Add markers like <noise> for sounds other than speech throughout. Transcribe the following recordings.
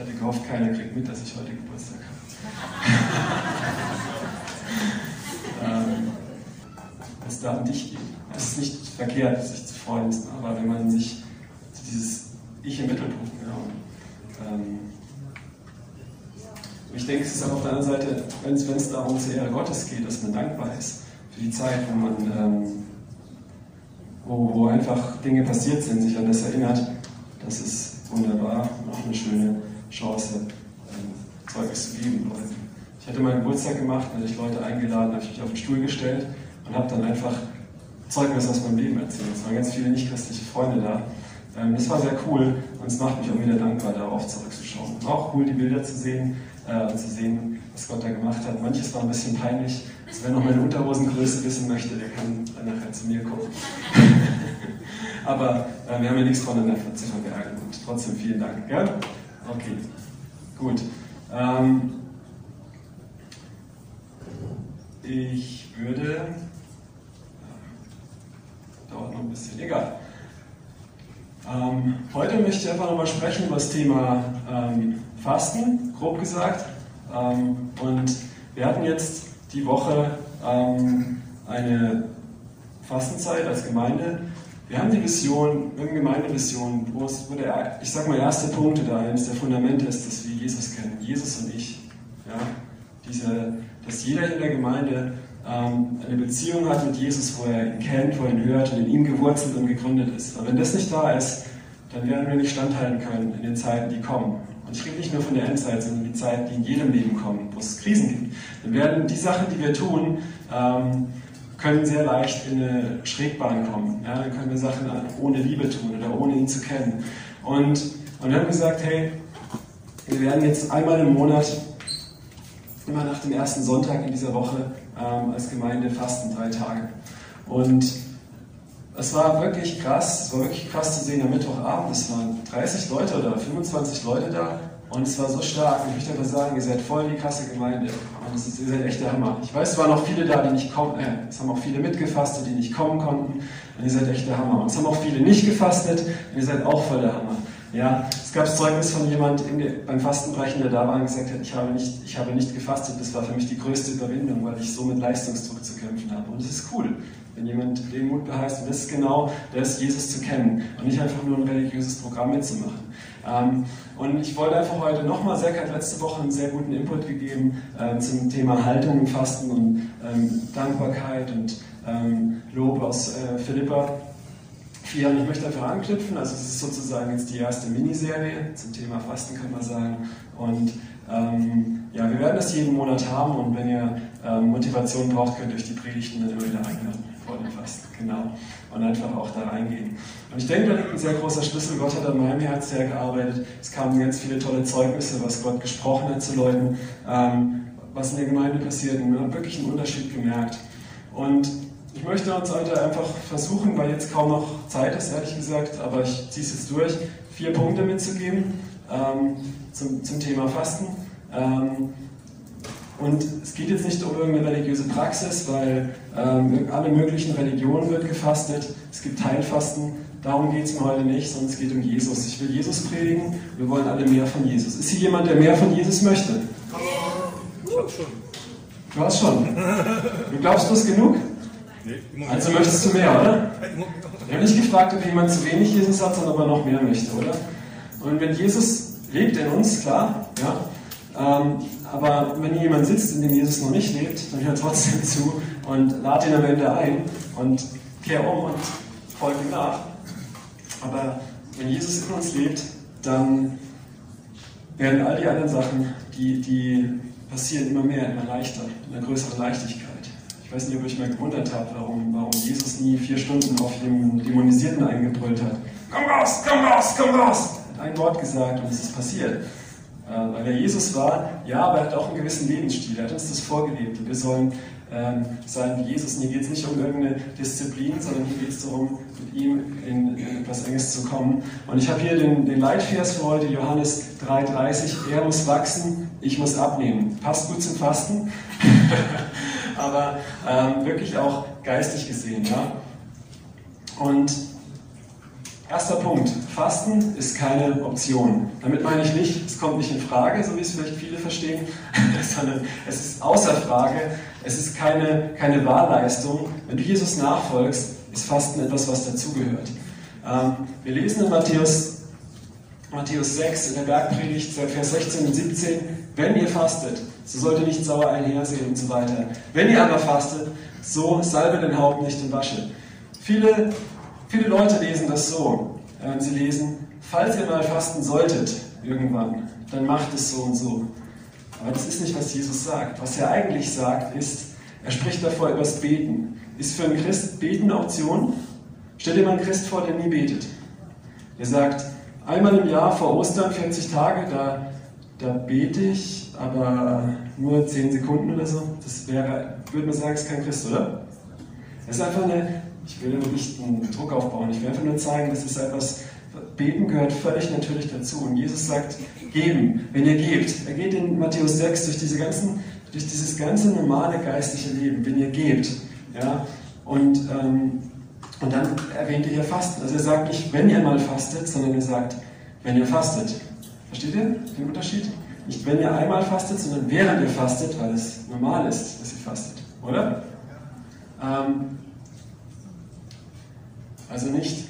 hatte gehofft, keiner kriegt mit, dass ich heute Geburtstag habe. <laughs> ähm, es darf dich gehen. Es ist nicht verkehrt, sich zu freuen, aber wenn man sich dieses Ich im Mittelpunkt, genau. Ähm, ich denke, es ist auch auf der anderen Seite, wenn es darum zur Ehre Gottes geht, dass man dankbar ist für die Zeit, wo man ähm, wo, wo einfach Dinge passiert sind, sich an das erinnert, das ist wunderbar und auch eine schöne Chance, ähm, Zeugnis zu geben Leuten. Ich hatte meinen Geburtstag gemacht, hatte ich Leute eingeladen, habe ich mich auf den Stuhl gestellt und habe dann einfach Zeugnis aus meinem Leben erzählt. Es waren ganz viele nicht-christliche Freunde da. Ähm, das war sehr cool und es macht mich auch wieder dankbar, darauf zurückzuschauen. War auch cool, die Bilder zu sehen äh, und zu sehen, was Gott da gemacht hat. Manches war ein bisschen peinlich. Also wer noch meine Unterhosengröße wissen möchte, der kann dann nachher zu mir kommen. <laughs> Aber äh, wir haben ja nichts voneinander zu verbergen und trotzdem vielen Dank. Ja? Okay, gut. Ähm, ich würde. Dauert noch ein bisschen, egal. Ähm, heute möchte ich einfach nochmal sprechen über das Thema ähm, Fasten, grob gesagt. Ähm, und wir hatten jetzt die Woche ähm, eine Fastenzeit als Gemeinde. Wir haben die Vision, wir haben Gemeindevision, wo, es, wo der, ich sag mal, erste Punkt oder eines der Fundamente ist, dass wir Jesus kennen, Jesus und ich. Ja? Diese, dass jeder in der Gemeinde ähm, eine Beziehung hat mit Jesus, wo er ihn kennt, wo er ihn hört und in ihm gewurzelt und gegründet ist. Aber wenn das nicht da ist, dann werden wir nicht standhalten können in den Zeiten, die kommen. Und ich rede nicht nur von der Endzeit, sondern die Zeiten, die in jedem Leben kommen, wo es Krisen gibt. Dann werden die Sachen, die wir tun, ähm, können sehr leicht in eine Schrägbahn kommen. Ja, dann können wir Sachen ohne Liebe tun oder ohne ihn zu kennen. Und, und wir haben gesagt, hey, wir werden jetzt einmal im Monat, immer nach dem ersten Sonntag in dieser Woche, ähm, als Gemeinde fasten, drei Tage. Und es war wirklich krass, es war wirklich krass zu sehen am Mittwochabend, es waren 30 Leute oder 25 Leute da und es war so stark. Ich möchte einfach sagen, ihr seid voll die krasse Gemeinde. Und es ist, ihr seid echt der Hammer. Ich weiß, es waren auch viele da, die nicht kommen, äh, es haben auch viele mitgefastet, die nicht kommen konnten. Und ihr seid echt der Hammer. Und es haben auch viele nicht gefastet und ihr seid auch voll der Hammer. Ja, es gab Zeugnis von jemand beim Fastenbrechen, der da war und gesagt hat, ich habe, nicht, ich habe nicht gefastet. Das war für mich die größte Überwindung, weil ich so mit Leistungsdruck zu kämpfen habe. Und es ist cool. Wenn jemand den Mut beheißt, und das ist genau das, Jesus zu kennen und nicht einfach nur ein religiöses Programm mitzumachen. Ähm, und ich wollte einfach heute nochmal, Zack hat letzte Woche einen sehr guten Input gegeben äh, zum Thema Haltung im Fasten und ähm, Dankbarkeit und ähm, Lob aus äh, Philippa. Ja, und ich möchte einfach anknüpfen, also es ist sozusagen jetzt die erste Miniserie zum Thema Fasten, kann man sagen. Und ähm, ja, wir werden das jeden Monat haben und wenn ihr ähm, Motivation braucht, könnt ihr euch die Predigten dann immer wieder einladen vor dem Fasten, genau. Und einfach auch da reingehen. Und ich denke, da liegt ein sehr großer Schlüssel. Gott hat an meinem Herz sehr gearbeitet. Es kamen ganz viele tolle Zeugnisse, was Gott gesprochen hat zu Leuten, ähm, was in der Gemeinde passiert. Und wir haben wirklich einen Unterschied gemerkt. Und ich möchte uns heute einfach versuchen, weil jetzt kaum noch Zeit ist, ehrlich gesagt, aber ich ziehe es jetzt durch, vier Punkte mitzugeben ähm, zum, zum Thema Fasten. Ähm, und es geht jetzt nicht um irgendeine religiöse Praxis, weil ähm, alle möglichen Religionen wird gefastet. Es gibt Heilfasten. Darum geht es mir heute nicht, sondern es geht um Jesus. Ich will Jesus predigen. Wir wollen alle mehr von Jesus. Ist hier jemand, der mehr von Jesus möchte? Ich hab schon. Du hast schon. Du glaubst, du hast genug? Also möchtest du mehr, oder? Ich habe nicht gefragt, ob jemand zu wenig Jesus hat, sondern ob er noch mehr möchte, oder? Und wenn Jesus lebt in uns, klar, ja. Ähm, aber wenn hier jemand sitzt, in dem Jesus noch nicht lebt, dann hört trotzdem zu und lad ihn am Ende ein und kehr um und folge ihm nach. Aber wenn Jesus in uns lebt, dann werden all die anderen Sachen, die, die passieren, immer mehr, immer leichter, in einer größeren Leichtigkeit. Ich weiß nicht, ob euch mal gewundert habt, warum, warum Jesus nie vier Stunden auf dem Dämonisierten eingebrüllt hat. Komm raus, komm raus, komm raus! Er hat ein Wort gesagt und es ist passiert. Äh, weil er Jesus war, ja, aber er hat auch einen gewissen Lebensstil. Er hat uns das vorgelebt. Und wir sollen ähm, sein wie Jesus. Und hier geht es nicht um irgendeine Disziplin, sondern hier geht es darum, mit ihm in, in, etwas Enges zu kommen. Und ich habe hier den, den Leitvers für heute, Johannes 3,30. Er muss wachsen, ich muss abnehmen. Passt gut zum Fasten. <laughs> aber ähm, wirklich auch geistig gesehen. Ja? Und Erster Punkt. Fasten ist keine Option. Damit meine ich nicht, es kommt nicht in Frage, so wie es vielleicht viele verstehen, <laughs> sondern es ist außer Frage. Es ist keine, keine Wahlleistung. Wenn du Jesus nachfolgst, ist Fasten etwas, was dazugehört. Ähm, wir lesen in Matthäus, Matthäus 6 in der Bergpredigt, Vers 16 und 17, wenn ihr fastet, so sollt ihr nicht sauer einhersehen und so weiter. Wenn ihr aber fastet, so salbe den Haupt nicht und wasche. Viele Viele Leute lesen das so. Ähm, sie lesen, falls ihr mal fasten solltet, irgendwann, dann macht es so und so. Aber das ist nicht, was Jesus sagt. Was er eigentlich sagt, ist, er spricht davor über das Beten. Ist für einen Christ Beten eine Option? Stell dir mal einen Christ vor, der nie betet. Der sagt, einmal im Jahr vor Ostern, 40 Tage, da, da bete ich, aber nur 10 Sekunden oder so. Das wäre, würde man sagen, ist kein Christ, oder? Das ist einfach eine, ich will nicht einen Druck aufbauen. Ich will einfach nur zeigen, dass es etwas, Beten gehört völlig natürlich dazu. Und Jesus sagt, geben, wenn ihr gebt. Er geht in Matthäus 6 durch, diese ganzen, durch dieses ganze normale geistliche Leben, wenn ihr gebt. Ja? Und, ähm, und dann erwähnt er hier Fasten. Also er sagt nicht, wenn ihr mal fastet, sondern er sagt, wenn ihr fastet. Versteht ihr den Unterschied? Nicht, wenn ihr einmal fastet, sondern während ihr fastet, weil es normal ist, dass ihr fastet. Oder? Ähm, also nicht,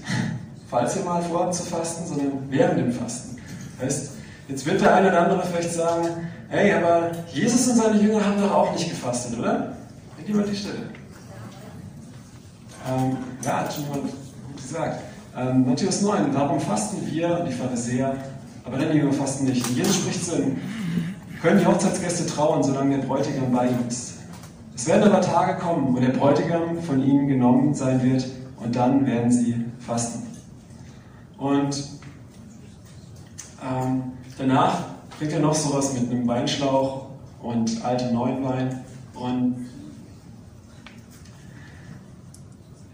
falls ihr mal vorhabt zu fasten, sondern während dem Fasten. Heißt, jetzt wird der eine oder andere vielleicht sagen, hey, aber Jesus und seine Jünger haben doch auch nicht gefastet, oder? Geht jemand die Stelle? Ähm, ja, hat schon jemand gut gesagt. Ähm, Matthäus 9, warum fasten wir, die Pharisäer, aber deine Jünger fasten nicht? Jesus spricht so, können die Hochzeitsgäste trauen, solange der Bräutigam bei ihnen ist. Es werden aber Tage kommen, wo der Bräutigam von ihnen genommen sein wird und dann werden sie fasten. Und ähm, danach bringt er noch sowas mit einem Weinschlauch und altem neuen Wein. Und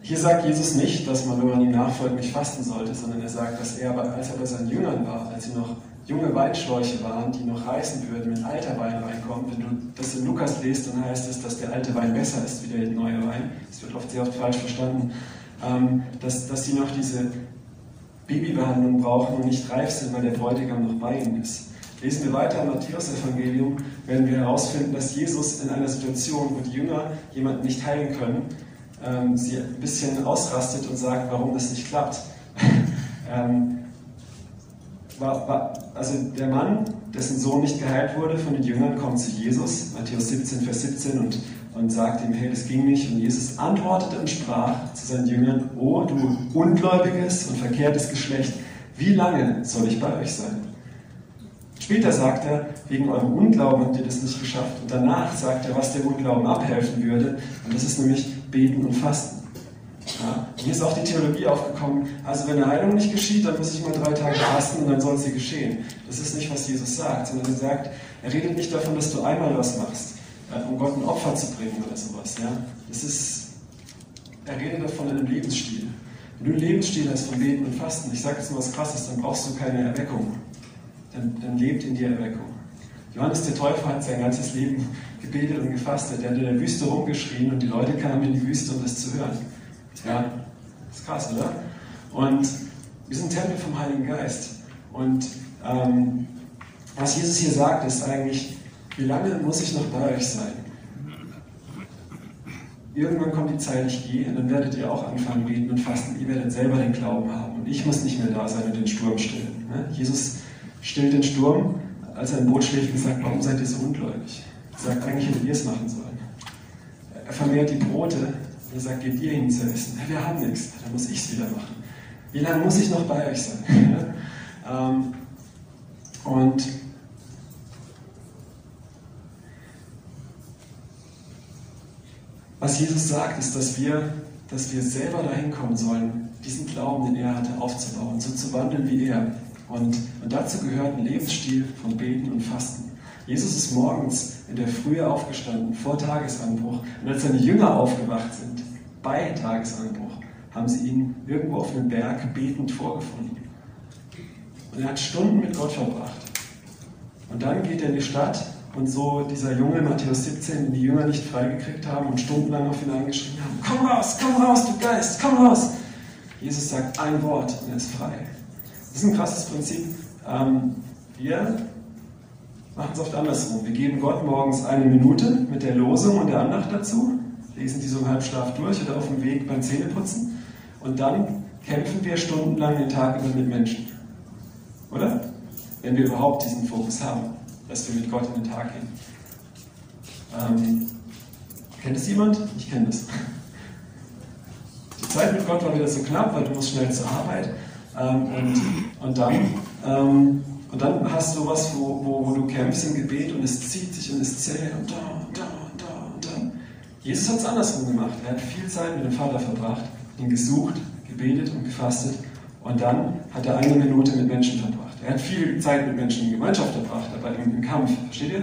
hier sagt Jesus nicht, dass man, wenn man ihm nachfolgt, nicht fasten sollte, sondern er sagt, dass er, als er bei seinen Jüngern war, als sie noch junge Weinschläuche waren, die noch reißen würden, wenn alter Wein reinkommt. Wenn du das in Lukas liest, dann heißt es, dass der alte Wein besser ist wie der neue Wein. Das wird oft sehr oft falsch verstanden ähm, dass, dass sie noch diese Babybehandlung brauchen und nicht reif sind, weil der Bräutigam noch bei ihnen ist. Lesen wir weiter im Matthäus-Evangelium, werden wir herausfinden, dass Jesus in einer Situation, wo die Jünger jemanden nicht heilen können, ähm, sie ein bisschen ausrastet und sagt, warum das nicht klappt. <laughs> ähm, war, war, also der Mann, dessen Sohn nicht geheilt wurde von den Jüngern, kommt zu Jesus, Matthäus 17, Vers 17, und und sagt ihm, hey, das ging nicht. Und Jesus antwortete und sprach zu seinen Jüngern, oh du ungläubiges und verkehrtes Geschlecht, wie lange soll ich bei euch sein? Später sagt er, wegen eurem Unglauben habt ihr das nicht geschafft. Und danach sagt er, was dem Unglauben abhelfen würde. Und das ist nämlich Beten und Fasten. Ja, hier ist auch die Theologie aufgekommen, also wenn eine Heilung nicht geschieht, dann muss ich mal drei Tage fasten und dann soll sie geschehen. Das ist nicht, was Jesus sagt, sondern er sagt, er redet nicht davon, dass du einmal was machst, um Gott ein Opfer zu bringen oder sowas. Ja? Das ist, er redet davon in einem Lebensstil. Wenn du einen Lebensstil hast von Beten und Fasten, ich sage jetzt mal was Krasses, dann brauchst du keine Erweckung. Dann, dann lebt in dir Erweckung. Johannes der Täufer hat sein ganzes Leben gebetet und gefastet. Er hat in der Wüste rumgeschrien und die Leute kamen in die Wüste, um das zu hören. Ja, das ist krass, oder? Und wir sind Tempel vom Heiligen Geist. Und ähm, was Jesus hier sagt, ist eigentlich, wie lange muss ich noch bei euch sein? Irgendwann kommt die Zeit, ich gehe, und dann werdet ihr auch anfangen beten und fasten. Ihr werdet selber den Glauben haben. Und ich muss nicht mehr da sein und den Sturm stillen. Ne? Jesus stillt den Sturm, als er im Boot schläft und sagt, warum seid ihr so ungläubig? Er sagt, eigentlich hättet ihr es machen sollen. Er vermehrt die Brote und er sagt, gebt ihr ihnen zu essen. wir haben nichts, dann muss ich es wieder machen. Wie lange muss ich noch bei euch sein? <laughs> Ähm, und Was Jesus sagt, ist, dass wir, dass wir selber dahin kommen sollen, diesen Glauben, den er hatte, aufzubauen, so zu wandeln wie er. Und, und dazu gehört ein Lebensstil von Beten und Fasten. Jesus ist morgens in der Frühe aufgestanden, vor Tagesanbruch. Und als seine Jünger aufgewacht sind, bei Tagesanbruch, haben sie ihn irgendwo auf einem Berg betend vorgefunden. Und er hat Stunden mit Gott verbracht. Und dann geht er in die Stadt und so dieser Junge, Matthäus 17, die Jünger nicht freigekriegt haben und stundenlang auf ihn eingeschrieben haben, komm raus, komm raus, du Geist, komm raus. Jesus sagt ein Wort und er ist frei. Das ist ein krasses Prinzip. Ähm, wir machen es oft andersrum. Wir geben Gott morgens eine Minute mit der Losung und der Andacht dazu, lesen die so im Halbschlaf durch oder auf dem Weg beim Zähneputzen und dann kämpfen wir stundenlang den Tag über mit Menschen. Oder? Wenn wir überhaupt diesen Fokus haben, dass wir mit Gott in den Tag gehen. Ähm, kennt es jemand? Ich kenne das. Die Zeit mit Gott war wieder so knapp, weil du musst schnell zur Arbeit. Ähm, und, und dann ähm, und dann hast du was, wo, wo, wo, du kämpfst im Gebet und es zieht sich und es zählt und da und da und da und da. Jesus hat es andersrum gemacht. Er hat viel Zeit mit dem Vater verbracht, ihn gesucht, gebetet und gefastet und dann hat er eine Minute mit Menschen verbracht. Er hat viel Zeit mit Menschen in Gemeinschaft verbracht, aber im, im Kampf. Versteht ihr?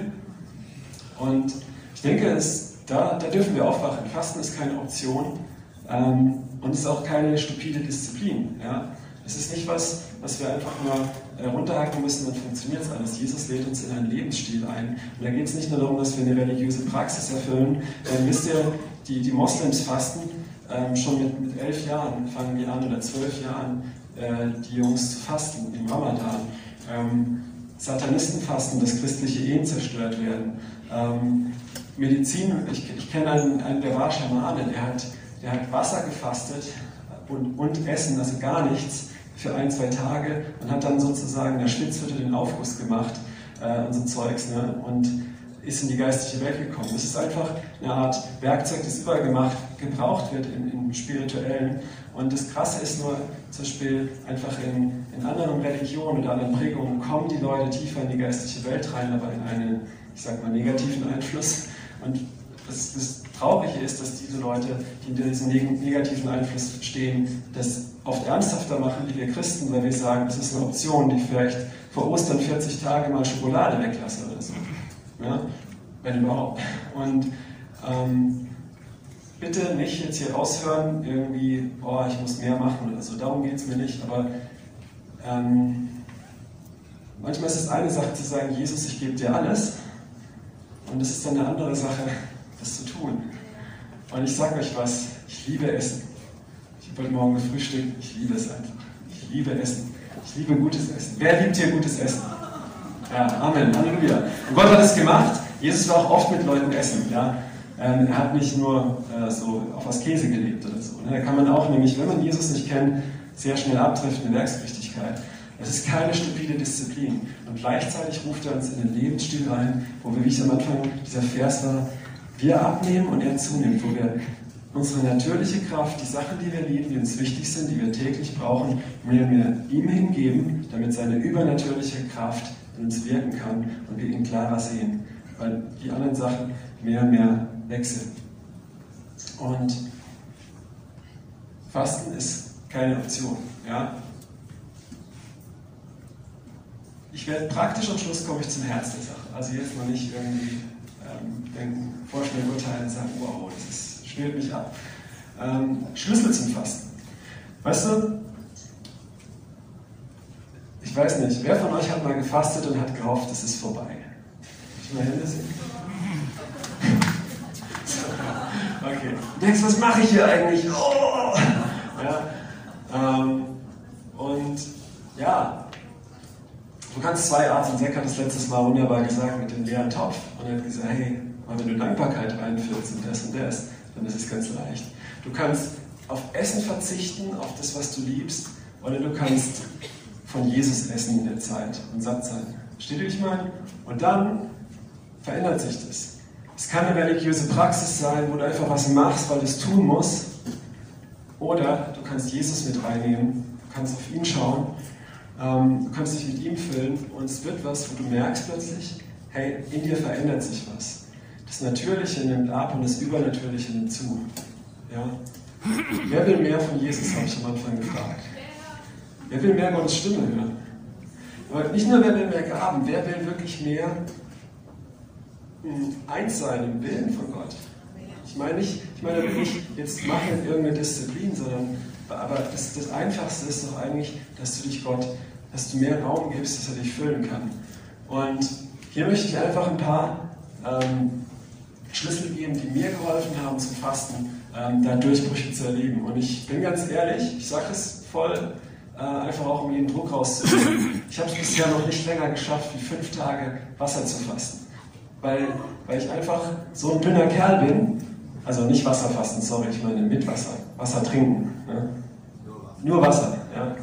Und ich denke, es, da, da dürfen wir aufwachen. Fasten ist keine Option ähm, und ist auch keine stupide Disziplin. Ja? Es ist nicht was, was wir einfach nur äh, runterhacken müssen, dann funktioniert es alles. Jesus lädt uns in einen Lebensstil ein. Und da geht es nicht nur darum, dass wir eine religiöse Praxis erfüllen. Ähm, wisst ihr, die, die Moslems fasten ähm, schon mit, mit elf Jahren, fangen die an, oder zwölf Jahren, die Jungs fasten im Ramadan. Ähm, Satanisten fasten, dass christliche Ehen zerstört werden. Ähm, Medizin, ich, ich kenne einen, einen, der war Schamane, der hat, der hat Wasser gefastet und, und Essen, also gar nichts für ein, zwei Tage und hat dann sozusagen der Schwitzhütte den Aufguss gemacht äh, und so Zeugs ne? und ist in die geistliche Welt gekommen. Das ist einfach eine Art Werkzeug, das überall gemacht, gebraucht wird im, im Spirituellen. Und das Krasse ist nur, zum Beispiel einfach in, in anderen Religionen oder anderen Prägungen kommen die Leute tiefer in die geistliche Welt rein, aber in einen, ich sag mal, negativen Einfluss. Und das, das Traurige ist, dass diese Leute, die in diesem negativen Einfluss stehen, das oft ernsthafter machen wie wir Christen, weil wir sagen, das ist eine Option, die vielleicht vor Ostern 40 Tage mal Schokolade weglasse oder so. Ja? Wenn überhaupt. Und ähm, bitte nicht jetzt hier raushören, irgendwie, oh, ich muss mehr machen oder so. Darum geht es mir nicht. Aber ähm, manchmal ist es eine Sache zu sagen, Jesus, ich gebe dir alles. Und es ist dann eine andere Sache, das zu tun. Und ich sage euch was, ich liebe Essen. Ich habe heute Morgen gefrühstückt, ich liebe es einfach. Ich liebe Essen. Ich liebe gutes Essen. Wer liebt hier gutes Essen? Ja, Amen, Halleluja. Und Gott hat es gemacht. Jesus war auch oft mit Leuten essen. Ja? Ähm, er hat nicht nur äh, so auf was Käse gelebt oder so. Ne? Da kann man auch nämlich, wenn man Jesus nicht kennt, sehr schnell abtreffen in Werksrichtigkeit. Es ist keine stupide Disziplin. Und gleichzeitig ruft er uns in den Lebensstil rein, wo wir, wie ich am Anfang dieser Vers war, wir abnehmen und er zunimmt, wo wir unsere natürliche Kraft, die Sachen, die wir lieben, die uns wichtig sind, die wir täglich brauchen, mehr und mehr ihm hingeben, damit seine übernatürliche Kraft in uns wirken kann und wir ihn klarer sehen, weil die anderen Sachen mehr und mehr wechseln. Und Fasten ist keine Option. Ja? Ich werde praktisch am Schluss komme ich zum Herz der Sache. Also jetzt mal nicht irgendwie ähm, denken, vorschnell urteilen und sagen, wow, das ist, mich ab. Ähm, Schlüssel zum Fasten. Weißt du, ich weiß nicht, wer von euch hat mal gefastet und hat gehofft, es ist vorbei? Ich mal Hände sehen? <laughs> okay. Du denkst, was mache ich hier eigentlich? Oh! Ja, ähm, und ja, du kannst zwei Arten. Zack hat das letztes Mal wunderbar gesagt mit dem leeren Topf. Und er hat gesagt, hey, wenn du Dankbarkeit reinführst und das und das, dann ist es ganz leicht. Du kannst auf Essen verzichten, auf das, was du liebst, oder du kannst von Jesus essen in der Zeit und satt sein. Steht ihr, wie ich meine? Und dann verändert sich das. Es kann eine religiöse Praxis sein, wo du einfach was machst, weil du es tun musst. Oder du kannst Jesus mit reinnehmen, du kannst auf ihn schauen, ähm, du kannst dich mit ihm füllen und es wird was, wo du merkst plötzlich, hey, in dir verändert sich was. Das Natürliche nimmt ab und das Übernatürliche nimmt zu. Ja? Wer will mehr von Jesus, habe ich am Anfang gefragt. Wer will mehr Gottes Stimme hören? Aber nicht nur, wer will mehr Gaben, wer will wirklich mehr hm, eins sein im Willen von Gott? Ich meine nicht, ich meine nicht, jetzt mach nicht irgendeine Disziplin, sondern aber das, das Einfachste ist doch eigentlich, dass du dich Gott, dass du mehr Raum gibst, dass er dich füllen kann. Und hier möchte ich einfach ein paar ähm, Schlüssel geben, die mir geholfen haben zum Fasten, ähm, da Durchbrüche zu erleben. Und ich bin ganz ehrlich, ich sage es voll, äh, einfach auch um jeden Druck rauszunehmen. Ich habe es bisher noch nicht länger geschafft, wie fünf Tage Wasser zu fasten. Weil, weil ich einfach so ein dünner Kerl bin. Also nicht Wasser fasten, sorry, ich meine mit Wasser. Wasser trinken. Ne? Nur Wasser. Ja?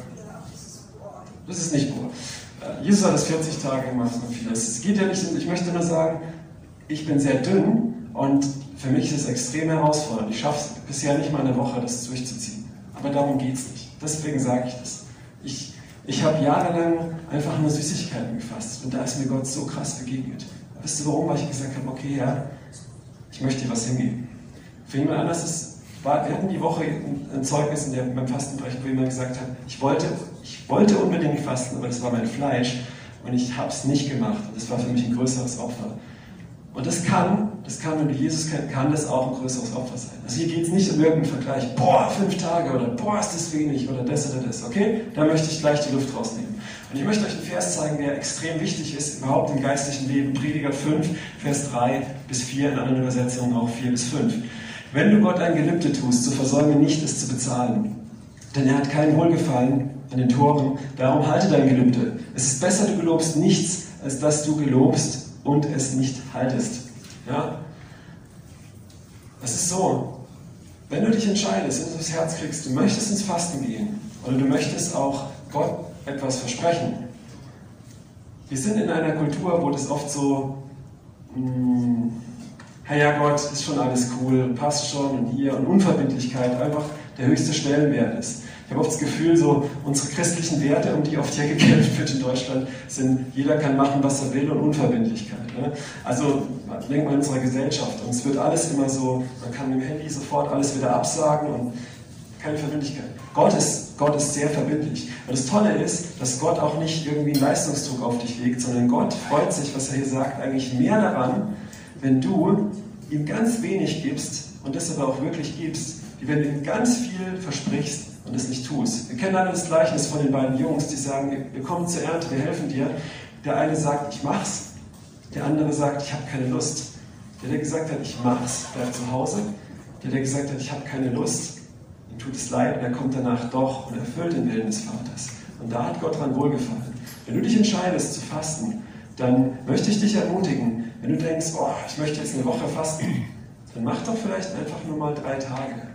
Das ist nicht pur. Äh, Jesus hat das 40 Tage gemacht und vieles. Es geht ja nicht, ich möchte nur sagen, ich bin sehr dünn und für mich ist es extrem herausfordernd. Ich schaffe es bisher nicht mal eine Woche, das durchzuziehen. Aber darum geht es nicht. Deswegen sage ich das. Ich, habe jahrelang einfach nur Süßigkeiten gefasst und da ist mir Gott so krass begegnet. Wisst ihr warum? Weil ich gesagt habe, okay, ja, ich möchte dir was hingeben. Für jemand anders ist, war, wir hatten die Woche ein Zeugnis in der, beim Fastenbereich, wo jemand gesagt hat, ich wollte, ich wollte unbedingt fasten, aber das war mein Fleisch und ich habe es nicht gemacht. Das war für mich ein größeres Opfer. Und das kann, das kann, wenn du Jesus kennst, kann das auch ein größeres Opfer sein. Also hier geht es nicht um irgendeinen Vergleich, boah, fünf Tage oder boah, ist das wenig oder das oder das, okay? Da möchte ich gleich die Luft rausnehmen. Und ich möchte euch einen Vers zeigen, der extrem wichtig ist, überhaupt im geistlichen Leben. Prediger 5, Vers 3 bis 4, in anderen Übersetzungen auch 4 bis 5. Wenn du Gott ein Gelübde tust, so versäume nicht, es zu bezahlen. Denn er hat kein Wohlgefallen an den Toren, darum halte dein Gelübde. Es ist besser, du gelobst nichts, als dass du gelobst und es nicht haltest. Ja? Es ist so, wenn du dich entscheidest, wenn du das Herz kriegst, du möchtest ins Fasten gehen oder du möchtest auch Gott etwas versprechen. Wir sind in einer Kultur, wo das oft so, mh, hm, Herr ja Gott, ist schon alles cool, passt schon und hier und Unverbindlichkeit einfach der höchste Stellenwert ist. Ich habe oft das Gefühl, so unsere christlichen Werte, um die oft hier gekämpft wird in Deutschland, sind, jeder kann machen, was er will und Unverbindlichkeit. Ne? Also denkt mal in unserer Gesellschaft. Und es wird alles immer so, man kann mit dem Handy sofort alles wieder absagen und keine Verbindlichkeit. Gott ist, Gott ist sehr verbindlich. Und das Tolle ist, dass Gott auch nicht irgendwie einen Leistungsdruck auf dich legt, sondern Gott freut sich, was er hier sagt, eigentlich mehr daran, wenn du ihm ganz wenig gibst und das aber auch wirklich gibst, wie wenn du ihm ganz viel versprichst und es nicht tust. Wir kennen alle das Gleichnis von den beiden Jungs, die sagen, wir kommen zur Ernte, wir helfen dir. Der eine sagt, ich mach's. Der andere sagt, ich habe keine Lust. Der, der gesagt hat, ich mach's, bleibt zu Hause. Der, der gesagt hat, ich habe keine Lust, ihm tut es leid und er kommt danach doch und erfüllt den Willen des Vaters. Und da hat Gott dran wohlgefallen. Wenn du dich entscheidest zu fasten, dann möchte ich dich ermutigen, wenn du denkst, oh, ich möchte jetzt eine Woche fasten, dann mach doch vielleicht einfach nur mal drei Tage.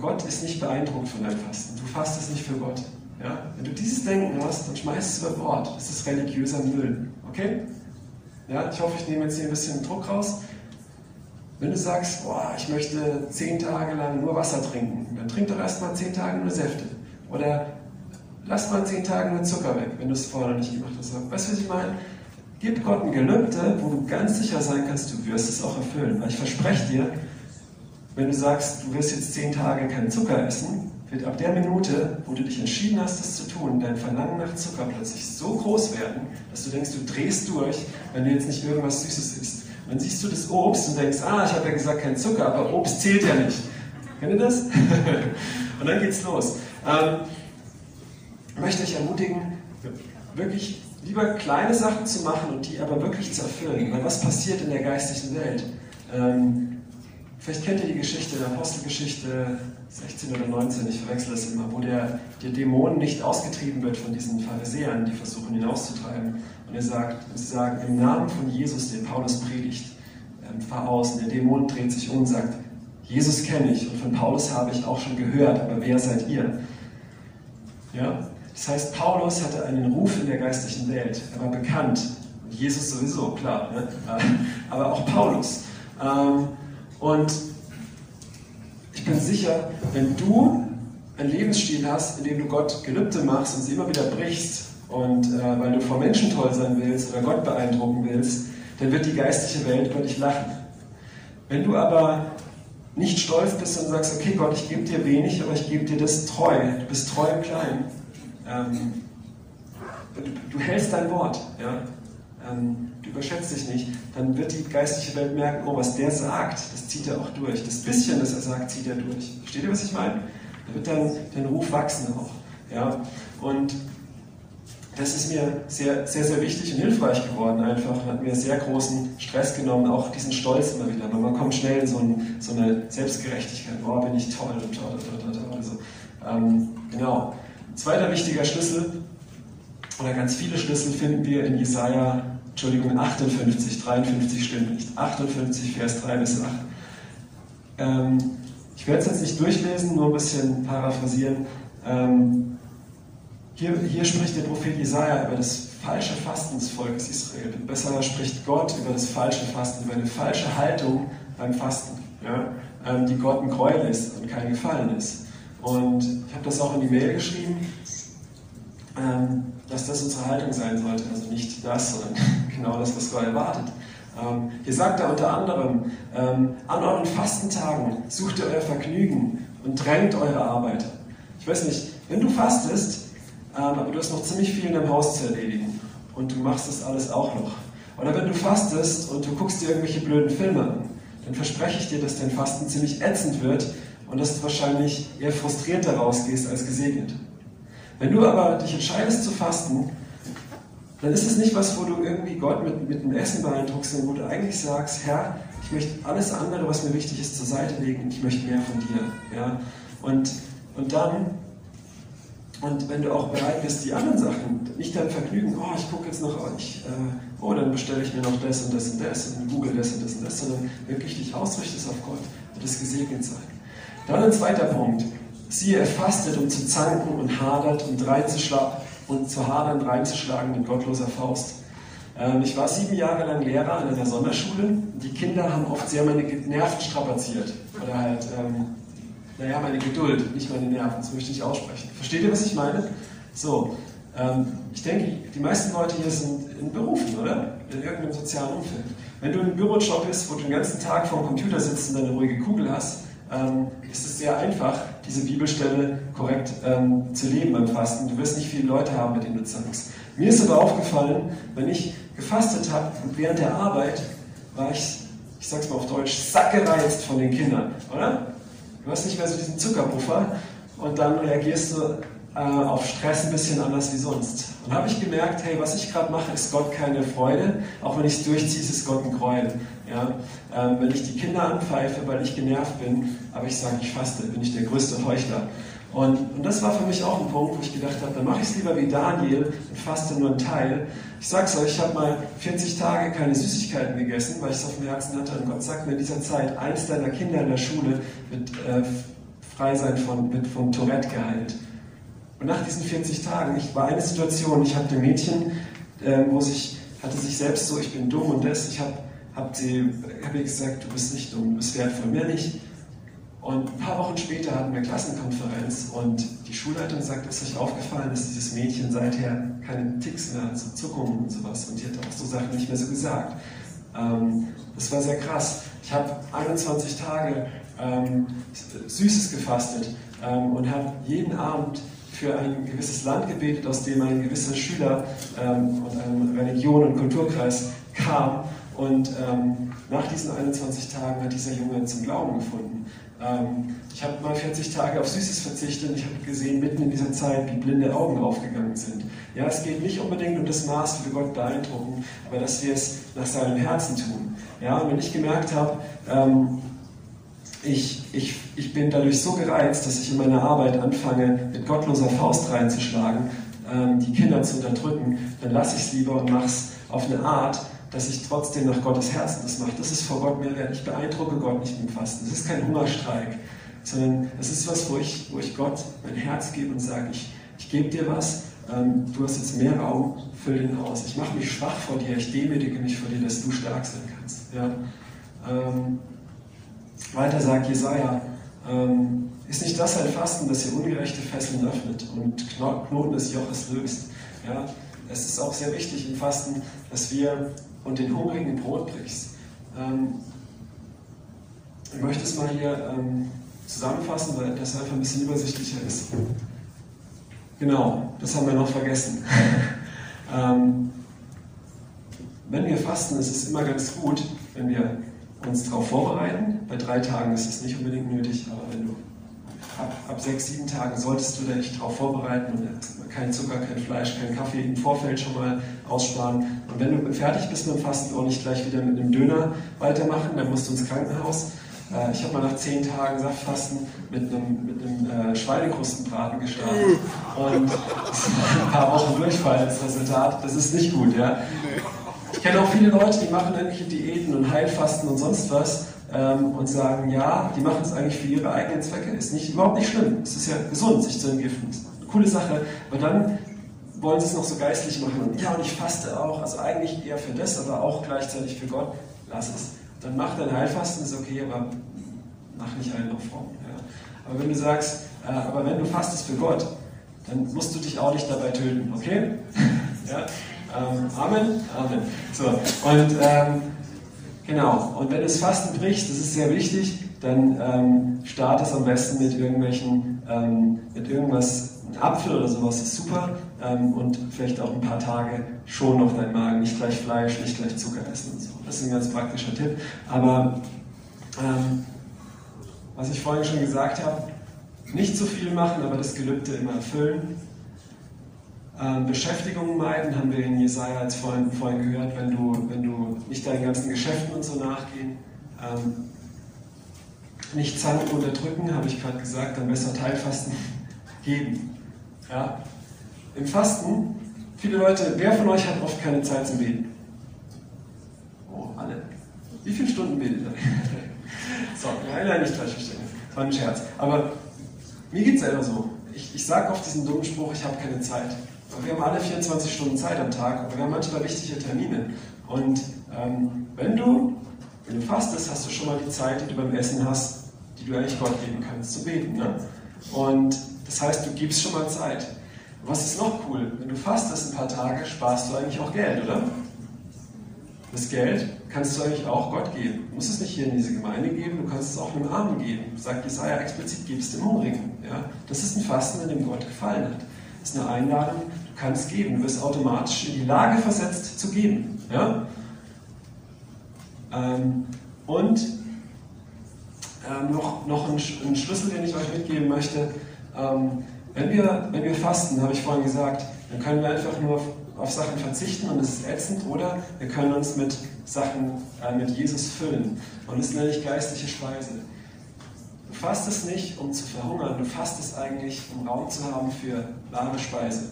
Gott ist nicht beeindruckt von deinem Fasten. Du fastest nicht für Gott. Ja? Wenn du dieses Denken hast, dann schmeißt es über Bord. Das ist religiöser Müll. Okay? Ja, ich hoffe, ich nehme jetzt hier ein bisschen Druck raus. Wenn du sagst, boah, ich möchte zehn Tage lang nur Wasser trinken, dann trink doch erstmal zehn Tage nur Säfte. Oder lass mal zehn Tage nur Zucker weg, wenn du es vorher nicht gemacht hast. Weißt du, was ich meine? Gib Gott ein Gelübde, wo du ganz sicher sein kannst, du wirst es auch erfüllen. Weil ich verspreche dir, wenn du sagst, du wirst jetzt zehn Tage keinen Zucker essen, wird ab der Minute, wo du dich entschieden hast, das zu tun, dein Verlangen nach Zucker plötzlich so groß werden, dass du denkst, du drehst durch, wenn du jetzt nicht irgendwas Süßes isst. Und dann siehst du das Obst und denkst, ah, ich habe ja gesagt kein Zucker, aber Obst zählt ja nicht. Kennt ihr das? <laughs> und dann geht's los. Ähm, ich möchte euch ermutigen, wirklich lieber kleine Sachen zu machen und die aber wirklich zu erfüllen. Weil was passiert in der geistigen Welt? Ähm, Vielleicht kennt ihr die Geschichte, der Apostelgeschichte 16 oder 19, ich verwechsel das immer, wo der, der Dämon nicht ausgetrieben wird von diesen Pharisäern, die versuchen ihn auszutreiben. Und er sagt, sie sagen, im Namen von Jesus, den Paulus predigt, ähm, fahr aus. Und der Dämon dreht sich um und sagt, Jesus kenne ich und von Paulus habe ich auch schon gehört, aber wer seid ihr? Ja? Das heißt, Paulus hatte einen Ruf in der geistlichen Welt, er war bekannt. Jesus sowieso, klar. Ne? Aber auch Paulus. Ähm, und ich bin sicher, wenn du einen Lebensstil hast, in dem du Gott Gelübde machst und sie immer wieder brichst, und äh, weil du vor Menschen toll sein willst oder Gott beeindrucken willst, dann wird die geistliche Welt über dich lachen. Wenn du aber nicht stolz bist und sagst, okay Gott, ich gebe dir wenig, aber ich gebe dir das treu, du bist treu im Kleinen, ähm, du, du, hältst dein Wort, ja, ähm, überschätzt dich nicht, dann wird die geistliche Welt merken, oh, was der sagt, das zieht er auch durch. Das bisschen, das er sagt, zieht er durch. Versteht ihr, was ich meine? Da wird dann dein Ruf wachsen auch. Ja? Und das ist mir sehr, sehr, sehr wichtig und hilfreich geworden einfach und hat mir sehr großen Stress genommen, auch diesen Stolz immer wieder. Weil man kommt schnell in so, ein, so eine Selbstgerechtigkeit, boah, bin ich toll und toll, toll, toll, toll. Also, ähm, genau. Zweiter wichtiger Schlüssel, oder ganz viele Schlüssel finden wir in Jesaja, Entschuldigung, 58, 53 stimmt nicht, 58, Vers 3 bis 8. Ähm, ich werde es jetzt nicht durchlesen, nur ein bisschen paraphrasieren. Ähm, hier, hier, spricht der Prophet Jesaja über das falsche Fasten des Volkes Israel. Besser spricht Gott über das falsche Fasten, über eine falsche Haltung beim Fasten, ja, ähm, die Gott ein Gräuel ist und kein Gefallen ist. Und ich habe das auch in die Mail geschrieben, ähm, dass das unsere Haltung sein sollte. Also nicht das, sondern <laughs> genau das, was Gott erwartet. Ähm, hier sagt er unter anderem, ähm, an euren Fastentagen sucht ihr euer Vergnügen und drängt eure Arbeit. Ich weiß nicht, wenn du fastest, ähm, aber du hast noch ziemlich viel in deinem Haus zu erledigen und du machst das alles auch noch. Oder wenn du fastest und du guckst dir irgendwelche blöden Filme an, dann verspreche ich dir, dass dein Fasten ziemlich ätzend wird und dass du wahrscheinlich eher frustriert daraus gehst als gesegnet. Wenn du aber dich entscheidest zu fasten, dann ist es nicht was, wo du irgendwie Gott mit, mit dem Essen beeindruckst, sondern wo du eigentlich sagst, Herr, ich möchte alles andere, was mir wichtig ist, zur Seite legen und ich möchte mehr von dir. Ja? Und, und dann und wenn du auch bereit bist, die anderen Sachen, nicht dein Vergnügen, oh, ich gucke jetzt noch, ich, äh, oh, dann bestelle ich mir noch das und das und das und google das und das und das, sondern wirklich dich ausrichtest auf Gott, wird es gesegnet sein. Dann ein zweiter Punkt. Siehe, er fastet, um zu zanken und hadert und reinzuschlagen und zu hadern, reinzuschlagen mit gottloser Faust. Ähm, ich war sieben Jahre lang Lehrer an einer Sonderschule. Die Kinder haben oft sehr meine Nerven strapaziert. Oder halt ähm, naja, meine Geduld, nicht meine Nerven, das möchte ich aussprechen. Versteht ihr, was ich meine? So, ähm, ich denke, die meisten Leute hier sind in Berufen, oder? In irgendeinem sozialen Umfeld. Wenn du im Bürojob bist, wo du den ganzen Tag vor dem Computer sitzt und eine ruhige Kugel hast, ähm, ist es sehr einfach, diese Bibelstelle korrekt ähm, zu leben beim Fasten. Du wirst nicht viele Leute haben, mit denen du zankst. Mir ist aber aufgefallen, wenn ich gefastet habe und während der Arbeit war ich, ich sag's mal auf Deutsch, sackgereizt von den Kindern, oder? Du hast nicht mehr so diesen Zuckerpuffer und dann reagierst du äh, auf Stress ein bisschen anders wie sonst. Und habe ich gemerkt, hey, was ich gerade mache, ist Gott keine Freude. Auch wenn ich es durchziehe, ist es Gott ein Gräuel. Ja? Ähm, wenn ich die Kinder anpfeife, weil ich genervt bin, aber ich sage, ich faste, bin ich der größte Heuchler. Und, und, das war für mich auch ein Punkt, wo ich gedacht habe, dann mache ich es lieber wie Daniel und faste nur einen Teil. Ich sage es euch, ich habe mal 40 Tage keine Süßigkeiten gegessen, weil ich es auf dem Herzen hatte. Und Gott sagt mir in dieser Zeit, eins deiner Kinder in der Schule wird äh, frei sein von, wird vom Tourette geheilt. Und nach diesen 40 Tagen, ich war eine Situation, ich hatte ein Mädchen, äh, wo sich, hatte sich selbst so, ich bin dumm und das, ich habe hab sie, hab ihr gesagt, du bist nicht dumm, du bist wertvoll, mehr nicht. Und ein paar Wochen später hatten wir Klassenkonferenz und die Schulleitung sagt, ist euch aufgefallen, dass dieses Mädchen seither keine Ticks mehr hat, so Zuckungen und sowas. Und die hat auch so Sachen nicht mehr so gesagt. Ähm, das war sehr krass. Ich habe 21 Tage ähm, Süßes gefastet ähm, und habe jeden Abend für ein gewisses Land gebetet, aus dem ein gewisser Schüler ähm, und ein Religion- und Kulturkreis kam. Und ähm, nach diesen 21 Tagen hat dieser Junge zum Glauben gefunden. Ähm, ich habe mal 40 Tage auf Süßes verzichtet und ich habe gesehen, mitten in dieser Zeit, wie blinde Augen aufgegangen sind. Ja, es geht nicht unbedingt um das Maß, wie wir Gott beeindrucken, aber dass wir es nach seinem Herzen tun. Ja, und wenn ich gemerkt habe, ähm, ich, ich, ich bin dadurch so gereizt, dass ich in meiner Arbeit anfange, mit gottloser Faust reinzuschlagen, ähm, die Kinder zu unterdrücken, dann lasse ich es lieber und mache es auf eine Art, dass ich trotzdem nach Gottes Herzen das mache. Das ist vor Gott mehr wert. Ich beeindrucke Gott nicht mit Fasten. Das ist kein Hungerstreik, sondern es ist was, wo ich, wo ich Gott mein Herz gebe und sage, ich, ich gebe dir was, ähm, du hast jetzt mehr Raum, füll den aus. Ich mache mich schwach vor dir, ich demütige mich vor dir, dass du stark sein kannst. Ja? Ähm, weiter sagt Jesaja, ähm, ist nicht das ein Fasten, das ihr ungerechte Fesseln öffnet und Knoten des Joches löst? Ja? Es ist auch sehr wichtig im Fasten, dass wir und den Hungrigen Brot brichst. Ähm, ich möchte es mal hier ähm, zusammenfassen, weil das einfach ein bisschen übersichtlicher ist. Genau, das haben wir noch vergessen. <laughs> ähm, wenn wir fasten, ist es immer ganz gut, wenn wir uns darauf vorbereiten. Bei drei Tagen ist es nicht unbedingt nötig, aber wenn du ab, ab sechs, sieben Tagen solltest du dich darauf vorbereiten und kein Zucker, kein Fleisch, kein Kaffee im Vorfeld schon mal aussparen. Und wenn du fertig bist mit dem Fasten, auch nicht gleich wieder mit einem Döner weitermachen, dann musst du ins Krankenhaus. Äh, ich habe mal nach zehn Tagen Saftfasten mit einem, mit einem äh, Schweinekrustenbraten gestartet und <laughs> ein paar Wochen Durchfall als Resultat. Das ist nicht gut, ja. Ich kenne auch viele Leute, die machen irgendwelche Diäten und Heilfasten und sonst was ähm, und sagen, ja, die machen es eigentlich für ihre eigenen Zwecke. Ist nicht, überhaupt nicht schlimm. Es ist ja gesund, sich zu entgiften. Coole Sache. Aber dann wollen sie es noch so geistlich machen. Und ja, und ich faste auch. Also eigentlich eher für das, aber auch gleichzeitig für Gott. Lass es. Dann mach dein Heilfasten, ist okay, aber mach nicht einen auf fromm. Ja. Aber wenn du sagst, äh, aber wenn du fastest für Gott, dann musst du dich auch nicht dabei töten, okay? <laughs> ja? Ähm, Amen? Amen. So, und ähm, Genau, und wenn du das Fasten brichst, das ist sehr wichtig, dann ähm, start es am besten mit irgendwelchen, ähm, mit irgendwas, ein Apfel oder sowas ist super ähm, und vielleicht auch ein paar Tage schon noch dein Magen, nicht gleich Fleisch, nicht gleich Zucker essen und so. Das ist ein ganz praktischer Tipp. Aber ähm, was ich vorhin schon gesagt habe, nicht zu viel machen, aber das Gelübde immer erfüllen. Ähm, Beschäftigung meiden, haben wir in Jesaja als vorhin, vorhin gehört, wenn du, wenn du nicht deinen ganzen Geschäften und so nachgehen. Ähm, nicht zanken unterdrücken, habe ich gerade gesagt, dann besser Teilfasten <laughs> geben. Ja? Im Fasten, viele Leute, wer von euch hat oft keine Zeit zum Beten? Oh, alle. Wie viele Stunden betet ihr? <laughs> so, nein, nicht falsch verstehen. Das war ein Scherz. Aber mir geht es selber so. Ich, ich sage oft diesen dummen Spruch, ich habe keine Zeit. Wir haben alle 24 Stunden Zeit am Tag, aber wir haben manchmal wichtige Termine. Und ähm, wenn du, wenn du fastest, hast du schon mal die Zeit, die du beim Essen hast, die du eigentlich Gott geben kannst, zu beten. Ne? Und das heißt, du gibst schon mal Zeit. Was ist noch cool? Wenn du fastest ein paar Tage, sparst du eigentlich auch Geld, oder? Das Geld kannst du eigentlich auch Gott geben. Du musst es nicht hier in diese Gemeinde geben, du kannst es auch einem Armen geben. Sagt Jesaja explizit, gib es dem Hungrigen. Ja? Das ist ein Fasten, in dem Gott gefallen hat. Ist eine Einladung, du kannst geben. Du wirst automatisch in die Lage versetzt zu geben. Ja? Ähm, und ähm, noch, noch ein, ein, Schlüssel, den ich euch mitgeben möchte. Ähm, wenn, wir, wenn wir fasten, habe ich vorhin gesagt, dann können wir einfach nur auf, auf Sachen verzichten und es ist ätzend, oder wir können uns mit Sachen äh, mit Jesus füllen. Und das nenne ich geistliche Speise. Du fastest nicht, um zu verhungern, du fastest eigentlich, um Raum zu haben für wahre Speise.